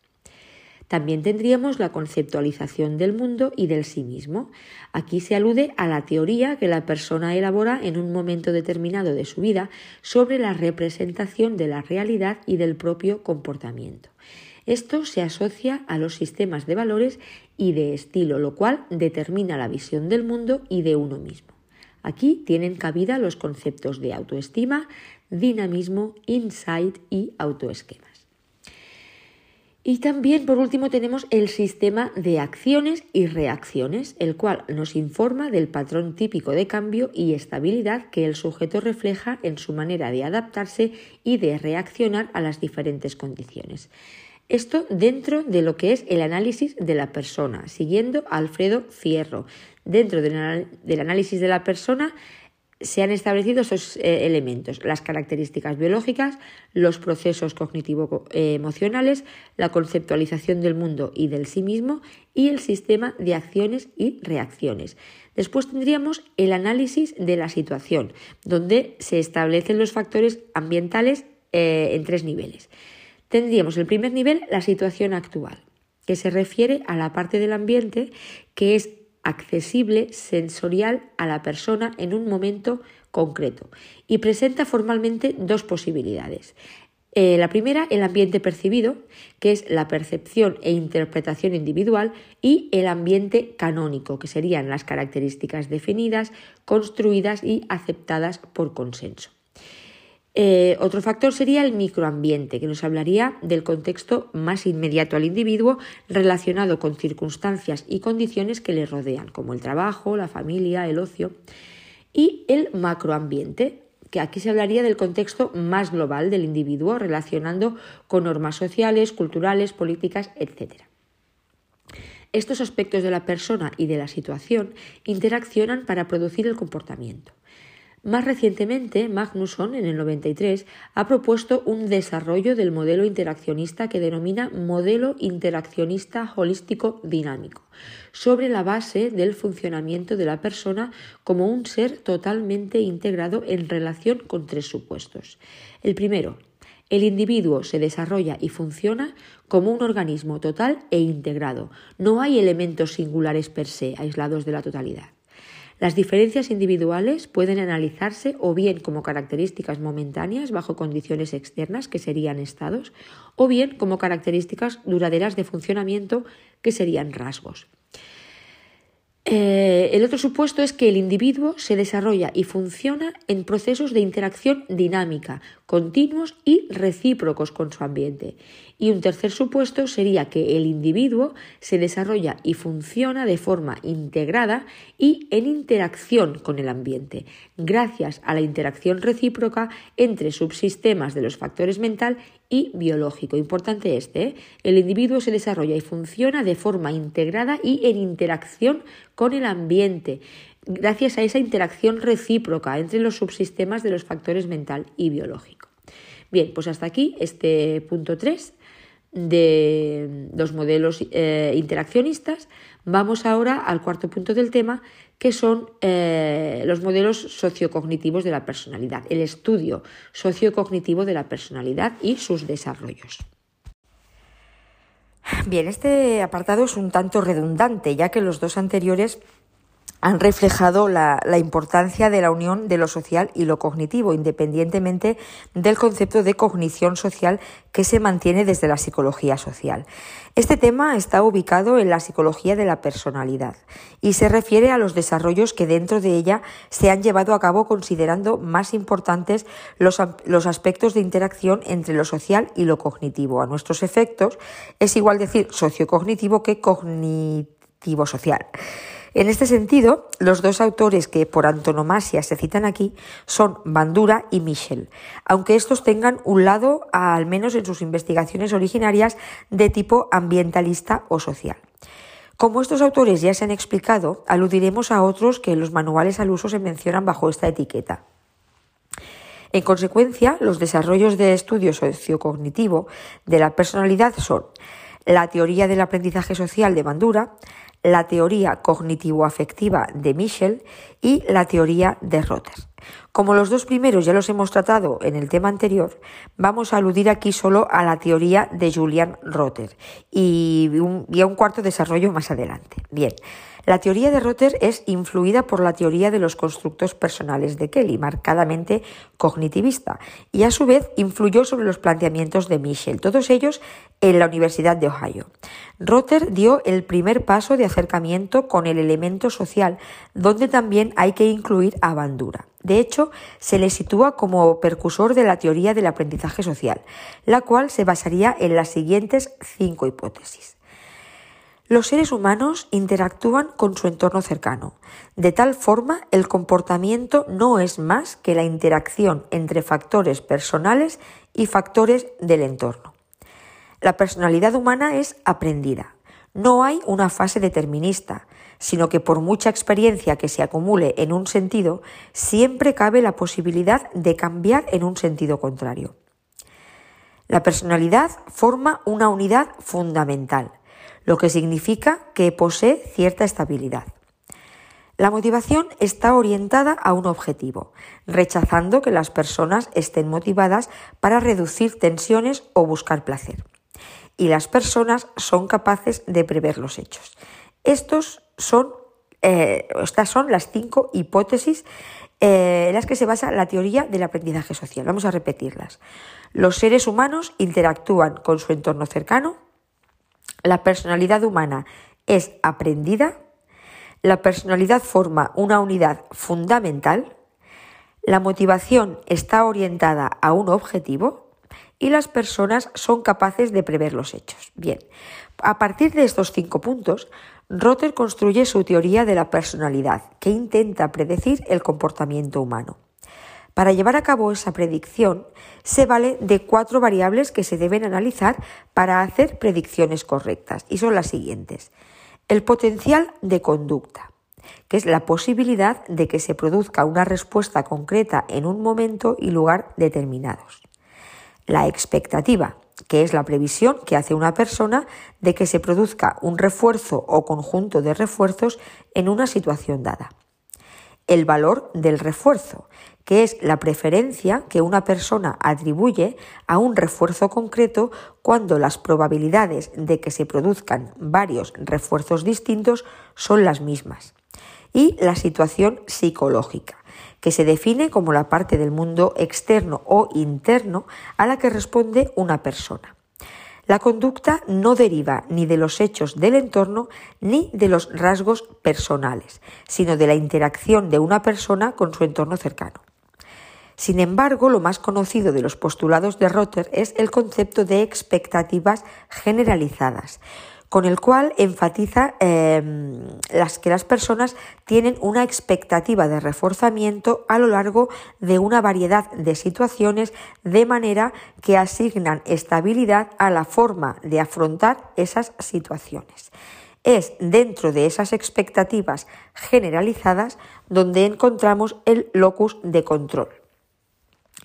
También tendríamos la conceptualización del mundo y del sí mismo. Aquí se alude a la teoría que la persona elabora en un momento determinado de su vida sobre la representación de la realidad y del propio comportamiento. Esto se asocia a los sistemas de valores y de estilo, lo cual determina la visión del mundo y de uno mismo. Aquí tienen cabida los conceptos de autoestima, dinamismo, insight y autoesquema. Y también, por último, tenemos el sistema de acciones y reacciones, el cual nos informa del patrón típico de cambio y estabilidad que el sujeto refleja en su manera de adaptarse y de reaccionar a las diferentes condiciones. Esto dentro de lo que es el análisis de la persona, siguiendo Alfredo Fierro. Dentro del análisis de la persona se han establecido esos eh, elementos, las características biológicas, los procesos cognitivo-emocionales, la conceptualización del mundo y del sí mismo y el sistema de acciones y reacciones. Después tendríamos el análisis de la situación, donde se establecen los factores ambientales eh, en tres niveles. Tendríamos el primer nivel, la situación actual, que se refiere a la parte del ambiente que es accesible sensorial a la persona en un momento concreto y presenta formalmente dos posibilidades. Eh, la primera, el ambiente percibido, que es la percepción e interpretación individual, y el ambiente canónico, que serían las características definidas, construidas y aceptadas por consenso. Eh, otro factor sería el microambiente, que nos hablaría del contexto más inmediato al individuo relacionado con circunstancias y condiciones que le rodean, como el trabajo, la familia, el ocio. Y el macroambiente, que aquí se hablaría del contexto más global del individuo relacionando con normas sociales, culturales, políticas, etc. Estos aspectos de la persona y de la situación interaccionan para producir el comportamiento. Más recientemente, Magnusson, en el 93, ha propuesto un desarrollo del modelo interaccionista que denomina modelo interaccionista holístico dinámico, sobre la base del funcionamiento de la persona como un ser totalmente integrado en relación con tres supuestos. El primero, el individuo se desarrolla y funciona como un organismo total e integrado. No hay elementos singulares per se, aislados de la totalidad. Las diferencias individuales pueden analizarse o bien como características momentáneas bajo condiciones externas, que serían estados, o bien como características duraderas de funcionamiento, que serían rasgos. Eh, el otro supuesto es que el individuo se desarrolla y funciona en procesos de interacción dinámica, continuos y recíprocos con su ambiente. Y un tercer supuesto sería que el individuo se desarrolla y funciona de forma integrada y en interacción con el ambiente, gracias a la interacción recíproca entre subsistemas de los factores mental y biológico. Importante este, ¿eh? el individuo se desarrolla y funciona de forma integrada y en interacción con el ambiente, gracias a esa interacción recíproca entre los subsistemas de los factores mental y biológico. Bien, pues hasta aquí este punto 3 de los modelos eh, interaccionistas. Vamos ahora al cuarto punto del tema, que son eh, los modelos sociocognitivos de la personalidad, el estudio sociocognitivo de la personalidad y sus desarrollos. Bien, este apartado es un tanto redundante, ya que los dos anteriores han reflejado la, importancia de la unión de lo social y lo cognitivo, independientemente del concepto de cognición social que se mantiene desde la psicología social. Este tema está ubicado en la psicología de la personalidad y se refiere a los desarrollos que dentro de ella se han llevado a cabo considerando más importantes los, los aspectos de interacción entre lo social y lo cognitivo. A nuestros efectos es igual decir sociocognitivo que cognitivo social. En este sentido, los dos autores que por antonomasia se citan aquí son Bandura y Michel, aunque estos tengan un lado, al menos en sus investigaciones originarias, de tipo ambientalista o social. Como estos autores ya se han explicado, aludiremos a otros que en los manuales al uso se mencionan bajo esta etiqueta. En consecuencia, los desarrollos de estudio sociocognitivo de la personalidad son la teoría del aprendizaje social de Bandura, la teoría cognitivo-afectiva de Michel y la teoría de Rotter. Como los dos primeros ya los hemos tratado en el tema anterior, vamos a aludir aquí solo a la teoría de Julian Rotter y, a un cuarto desarrollo más adelante. Bien, la teoría de Rotter es influida por la teoría de los constructos personales de Kelly, marcadamente cognitivista, y a su vez influyó sobre los planteamientos de Michel, todos ellos en la Universidad de Ohio. Rotter dio el primer paso de acercamiento con el elemento social, donde también hay que incluir a Bandura. De hecho, se le sitúa como percursor de la teoría del aprendizaje social, la cual se basaría en las siguientes cinco hipótesis. Los seres humanos interactúan con su entorno cercano. De tal forma, el comportamiento no es más que la interacción entre factores personales y factores del entorno. La personalidad humana es aprendida. No hay una fase determinista, sino que por mucha experiencia que se acumule en un sentido, siempre cabe la posibilidad de cambiar en un sentido contrario. La personalidad forma una unidad fundamental lo que significa que posee cierta estabilidad. La motivación está orientada a un objetivo, rechazando que las personas estén motivadas para reducir tensiones o buscar placer. Y las personas son capaces de prever los hechos. Estos son, eh, estas son las cinco hipótesis eh, en las que se basa la teoría del aprendizaje social. Vamos a repetirlas. Los seres humanos interactúan con su entorno cercano, la personalidad humana es aprendida, la personalidad forma una unidad fundamental, la motivación está orientada a un objetivo y las personas son capaces de prever los hechos. Bien, a partir de estos cinco puntos, Rotter construye su teoría de la personalidad, que intenta predecir el comportamiento humano. Para llevar a cabo esa predicción, se vale de cuatro variables que se deben analizar para hacer predicciones correctas, y son las siguientes. El potencial de conducta, que es la posibilidad de que se produzca una respuesta concreta en un momento y lugar determinados. La expectativa, que es la previsión que hace una persona de que se produzca un refuerzo o conjunto de refuerzos en una situación dada. El valor del refuerzo, que es la preferencia que una persona atribuye a un refuerzo concreto cuando las probabilidades de que se produzcan varios refuerzos distintos son las mismas. Y la situación psicológica, que se define como la parte del mundo externo o interno a la que responde una persona. La conducta no deriva ni de los hechos del entorno ni de los rasgos personales, sino de la interacción de una persona con su entorno cercano. Sin embargo, lo más conocido de los postulados de Rotter es el concepto de expectativas generalizadas, con el cual enfatiza em, las que las personas tienen una expectativa de reforzamiento a lo largo de una variedad de situaciones de manera que asignan estabilidad a la forma de afrontar esas situaciones. Es dentro de esas expectativas generalizadas donde encontramos el locus de control.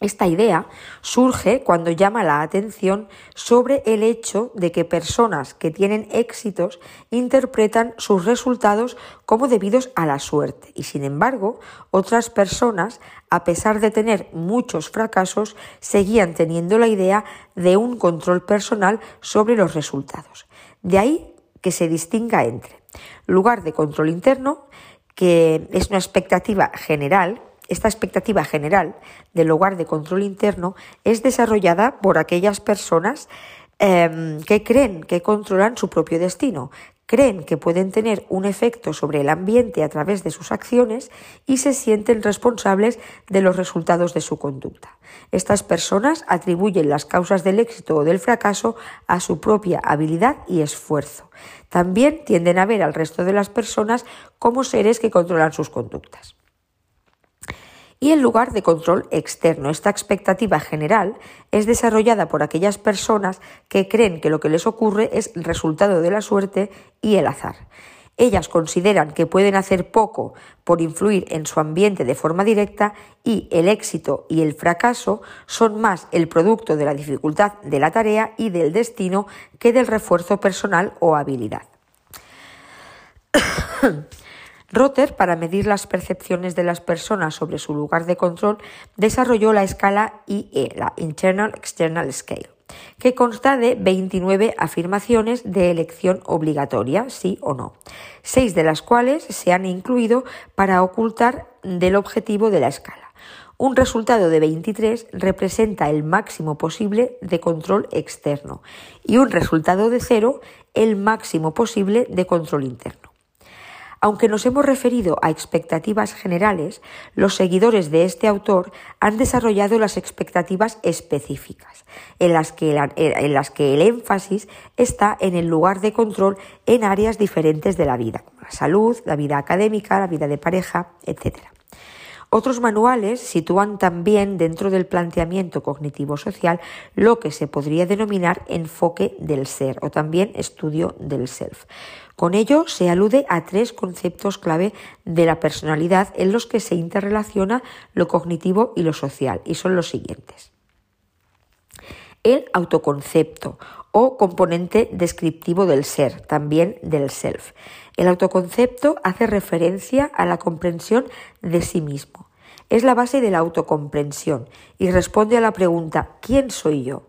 Esta idea surge cuando llama la atención sobre el hecho de que personas que tienen éxitos interpretan sus resultados como debidos a la suerte y sin embargo otras personas, a pesar de tener muchos fracasos, seguían teniendo la idea de un control personal sobre los resultados. De ahí que se distinga entre lugar de control interno, que es una expectativa general esta expectativa general del lugar de control interno es desarrollada por aquellas personas em, que creen que controlan su propio destino, creen que pueden tener un efecto sobre el ambiente a través de sus acciones y se sienten responsables de los resultados de su conducta. Estas personas atribuyen las causas del éxito o del fracaso a su propia habilidad y esfuerzo. También tienden a ver al resto de las personas como seres que controlan sus conductas y el lugar de control externo. Esta expectativa general es desarrollada por aquellas personas que creen que lo que les ocurre es el resultado de la suerte y el azar. Ellas consideran que pueden hacer poco por influir en su ambiente de forma directa y el éxito y el fracaso son más el producto de la dificultad de la tarea y del destino que del refuerzo personal o habilidad. Rotter, para medir las percepciones de las personas sobre su lugar de control, desarrolló la escala IE, la Internal External Scale, que consta de 29 afirmaciones de elección obligatoria, sí o no, seis de las cuales se han incluido para ocultar del objetivo de la escala. Un resultado de 23 representa el máximo posible de control externo y un resultado de cero el máximo posible de control interno. Aunque nos hemos referido a expectativas generales, los seguidores de este autor han desarrollado las expectativas específicas, en las que, el énfasis está en el lugar de control en áreas diferentes de la vida, como la salud, la vida académica, la vida de pareja, etc. Otros manuales sitúan también dentro del planteamiento cognitivo-social lo que se podría denominar enfoque del ser o también estudio del self. Con ello se alude a tres conceptos clave de la personalidad en los que se interrelaciona lo cognitivo y lo social, y son los siguientes. El autoconcepto o componente descriptivo del ser, también del self. El autoconcepto hace referencia a la comprensión de sí mismo. Es la base de la autocomprensión y responde a la pregunta ¿quién soy yo?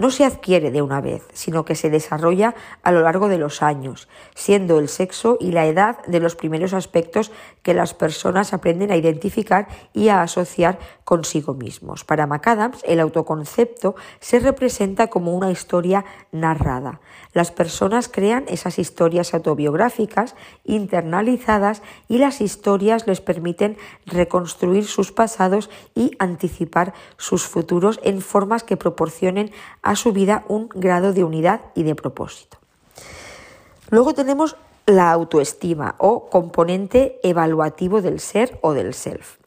No se adquiere de una vez, sino que se desarrolla a lo largo de los años, siendo el sexo y la edad de los primeros aspectos que las personas aprenden a identificar y a asociar consigo mismos. Para McAdams, el autoconcepto se representa como una historia narrada. Las personas crean esas historias autobiográficas internalizadas y las historias les permiten reconstruir sus pasados y anticipar sus futuros en formas que proporcionen a su vida un grado de unidad y de propósito. Luego tenemos la autoestima o componente evaluativo del ser o del self.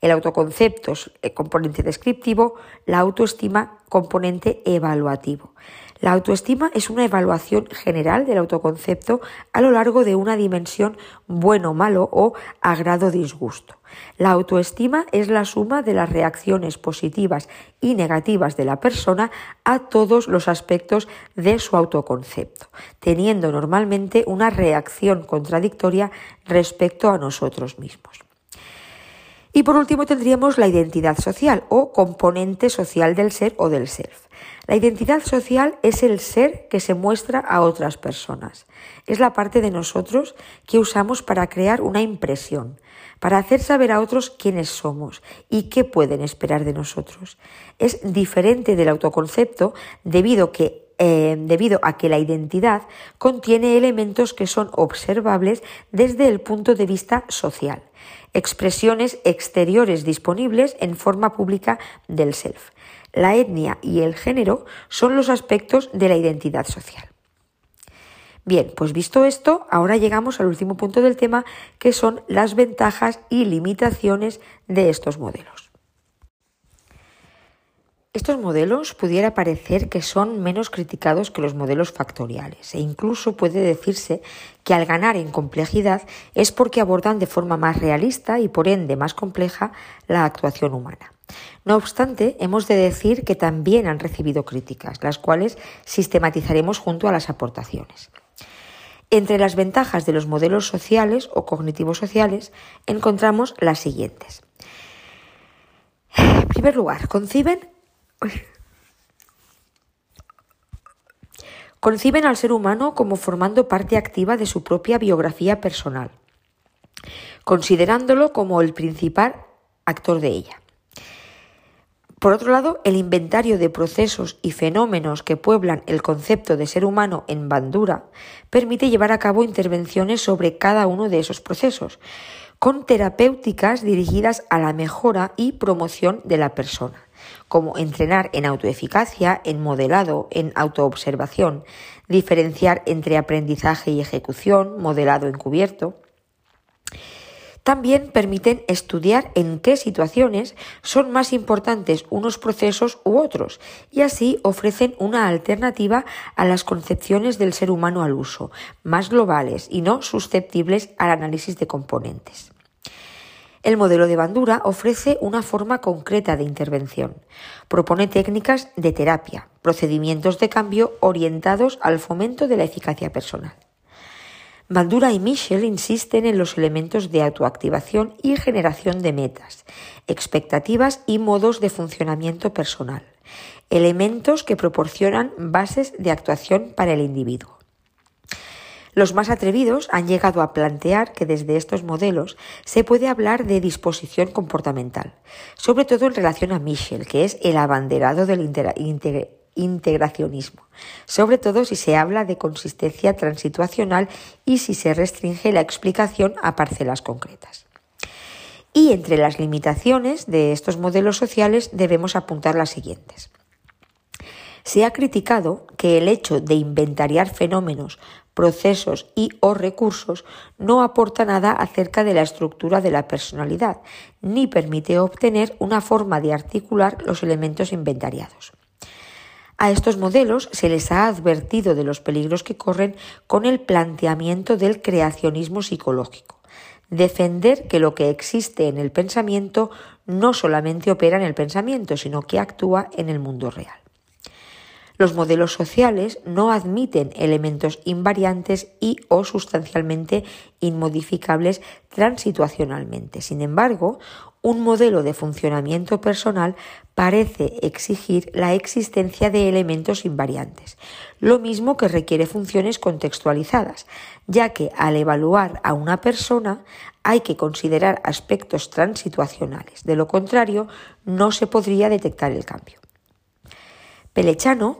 El autoconcepto es componente descriptivo, la autoestima componente evaluativo. La autoestima es una evaluación general del autoconcepto a lo largo de una dimensión bueno, malo o agrado disgusto. La autoestima es la suma de las reacciones positivas y negativas de la persona a todos los aspectos de su autoconcepto, teniendo normalmente una reacción contradictoria respecto a nosotros mismos. Y por último tendríamos la identidad social o componente social del ser o del self. La identidad social es el ser que se muestra a otras personas. Es la parte de nosotros que usamos para crear una impresión, para hacer saber a otros quiénes somos y qué pueden esperar de nosotros. Es diferente del autoconcepto debido que eh, debido a que la identidad contiene elementos que son observables desde el punto de vista social, expresiones exteriores disponibles en forma pública del self. La etnia y el género son los aspectos de la identidad social. Bien, pues visto esto, ahora llegamos al último punto del tema, que son las ventajas y limitaciones de estos modelos. Estos modelos pudiera parecer que son menos criticados que los modelos factoriales e incluso puede decirse que al ganar en complejidad es porque abordan de forma más realista y por ende más compleja la actuación humana. No obstante, hemos de decir que también han recibido críticas, las cuales sistematizaremos junto a las aportaciones. Entre las ventajas de los modelos sociales o cognitivos sociales encontramos las siguientes. En primer lugar, conciben, conciben al ser humano como formando parte activa de su propia biografía personal, considerándolo como el principal actor de ella. Por otro lado, el inventario de procesos y fenómenos que pueblan el concepto de ser humano en Bandura permite llevar a cabo intervenciones sobre cada uno de esos procesos, con terapéuticas dirigidas a la mejora y promoción de la persona, como entrenar en autoeficacia, en modelado, en autoobservación, diferenciar entre aprendizaje y ejecución, modelado encubierto, también permiten estudiar en qué situaciones son más importantes unos procesos u otros y así ofrecen una alternativa a las concepciones del ser humano al uso, más globales y no susceptibles al análisis de componentes. El modelo de Bandura ofrece una forma concreta de intervención. Propone técnicas de terapia, procedimientos de cambio orientados al fomento de la eficacia personal. Bandura y Michel insisten en los elementos de autoactivación y generación de metas, expectativas y modos de funcionamiento personal, elementos que proporcionan bases de actuación para el individuo. Los más atrevidos han llegado a plantear que desde estos modelos se puede hablar de disposición comportamental, sobre todo en relación a Michel, que es el abanderado del integracionismo, sobre todo si se habla de consistencia transituacional y si se restringe la explicación a parcelas concretas. Y entre las limitaciones de estos modelos sociales debemos apuntar las siguientes. Se ha criticado que el hecho de inventariar fenómenos, procesos y o recursos no aporta nada acerca de la estructura de la personalidad, ni permite obtener una forma de articular los elementos inventariados. A estos modelos se les ha advertido de los peligros que corren con el planteamiento del creacionismo psicológico. Defender que lo que existe en el pensamiento no solamente opera en el pensamiento, sino que actúa en el mundo real. Los modelos sociales no admiten elementos invariantes y o sustancialmente inmodificables transituacionalmente. Sin embargo, un modelo de funcionamiento personal parece exigir la existencia de elementos invariantes, lo mismo que requiere funciones contextualizadas, ya que al evaluar a una persona hay que considerar aspectos transituacionales, de lo contrario no se podría detectar el cambio. Pelechano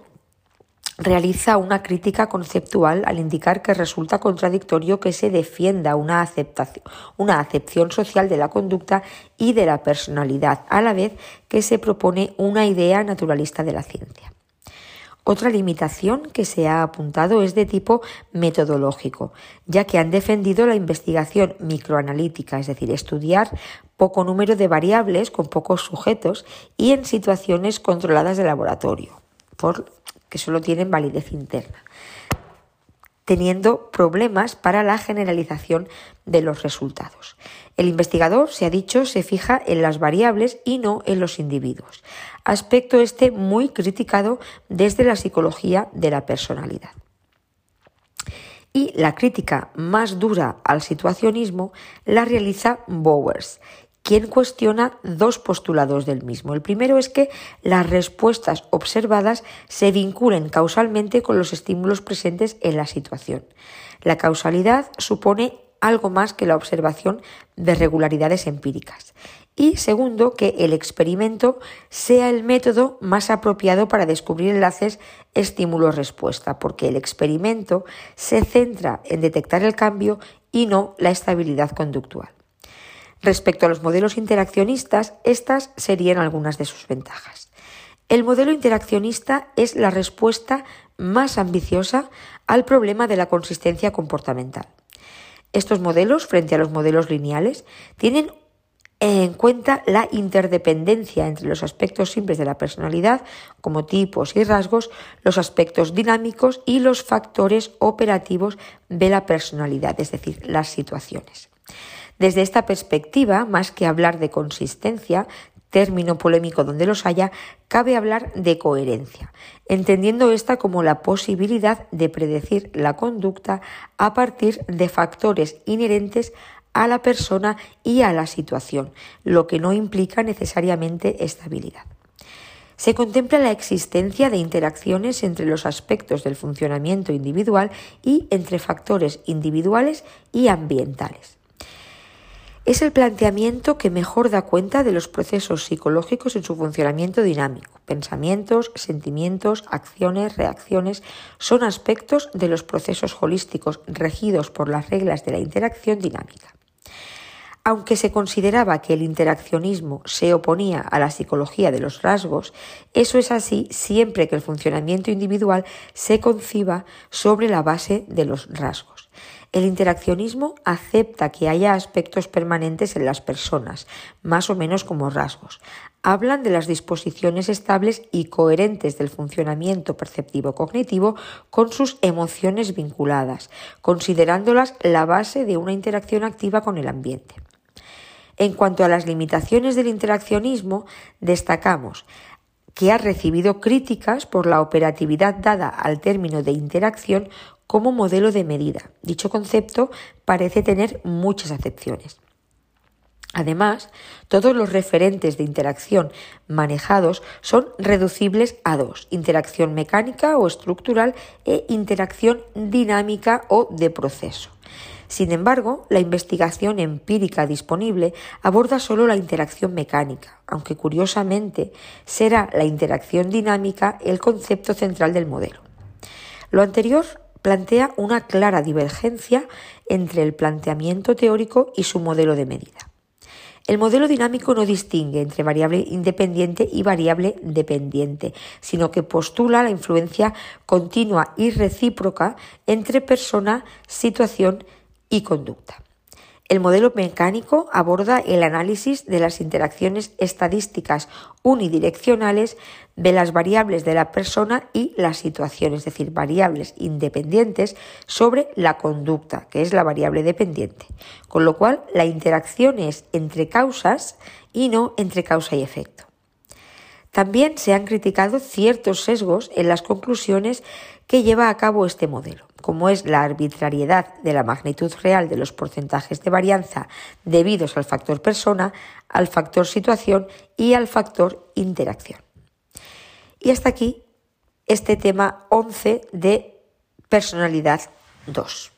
realiza una crítica conceptual al indicar que resulta contradictorio que se defienda una, aceptación, acepción social de la conducta y de la personalidad, a la vez que se propone una idea naturalista de la ciencia. Otra limitación que se ha apuntado es de tipo metodológico, ya que han defendido la investigación microanalítica, es decir, estudiar poco número de variables con pocos sujetos y en situaciones controladas de laboratorio, por que solo tienen validez interna, teniendo problemas para la generalización de los resultados. El investigador, se ha dicho, se fija en las variables y no en los individuos, aspecto este muy criticado desde la psicología de la personalidad. Y la crítica más dura al situacionismo la realiza Bowers, quien cuestiona dos postulados del mismo. El primero es que las respuestas observadas se vinculen causalmente con los estímulos presentes en la situación. La causalidad supone algo más que la observación de regularidades empíricas. Y segundo, que el experimento sea el método más apropiado para descubrir enlaces estímulo-respuesta, porque el experimento se centra en detectar el cambio y no la estabilidad conductual. Respecto a los modelos interaccionistas, estas serían algunas de sus ventajas. El modelo interaccionista es la respuesta más ambiciosa al problema de la consistencia comportamental. Estos modelos, frente a los modelos lineales, tienen en cuenta la interdependencia entre los aspectos simples de la personalidad, como tipos y rasgos, los aspectos dinámicos y los factores operativos de la personalidad, es decir, las situaciones. Desde esta perspectiva, más que hablar de consistencia, término polémico donde los haya, cabe hablar de coherencia, entendiendo esta como la posibilidad de predecir la conducta a partir de factores inherentes a la persona y a la situación, lo que no implica necesariamente estabilidad. Se contempla la existencia de interacciones entre los aspectos del funcionamiento individual y entre factores individuales y ambientales. Es el planteamiento que mejor da cuenta de los procesos psicológicos en su funcionamiento dinámico. Pensamientos, sentimientos, acciones, reacciones son aspectos de los procesos holísticos regidos por las reglas de la interacción dinámica. Aunque se consideraba que el interaccionismo se oponía a la psicología de los rasgos, eso es así siempre que el funcionamiento individual se conciba sobre la base de los rasgos. El interaccionismo acepta que haya aspectos permanentes en las personas, más o menos como rasgos. Hablan de las disposiciones estables y coherentes del funcionamiento perceptivo cognitivo con sus emociones vinculadas, considerándolas la base de una interacción activa con el ambiente. En cuanto a las limitaciones del interaccionismo, destacamos que ha recibido críticas por la operatividad dada al término de interacción como modelo de medida. Dicho concepto parece tener muchas acepciones. Además, todos los referentes de interacción manejados son reducibles a dos, interacción mecánica o estructural e interacción dinámica o de proceso. Sin embargo, la investigación empírica disponible aborda solo la interacción mecánica, aunque curiosamente será la interacción dinámica el concepto central del modelo. Lo anterior plantea una clara divergencia entre el planteamiento teórico y su modelo de medida. El modelo dinámico no distingue entre variable independiente y variable dependiente, sino que postula la influencia continua y recíproca entre persona, situación y conducta. El modelo mecánico aborda el análisis de las interacciones estadísticas unidireccionales de las variables de la persona y la situación, es decir, variables independientes sobre la conducta, que es la variable dependiente. Con lo cual, la interacción es entre causas y no entre causa y efecto. También se han criticado ciertos sesgos en las conclusiones que lleva a cabo este modelo como es la arbitrariedad de la magnitud real de los porcentajes de varianza debidos al factor persona, al factor situación y al factor interacción. Y hasta aquí este tema 11 de personalidad 2.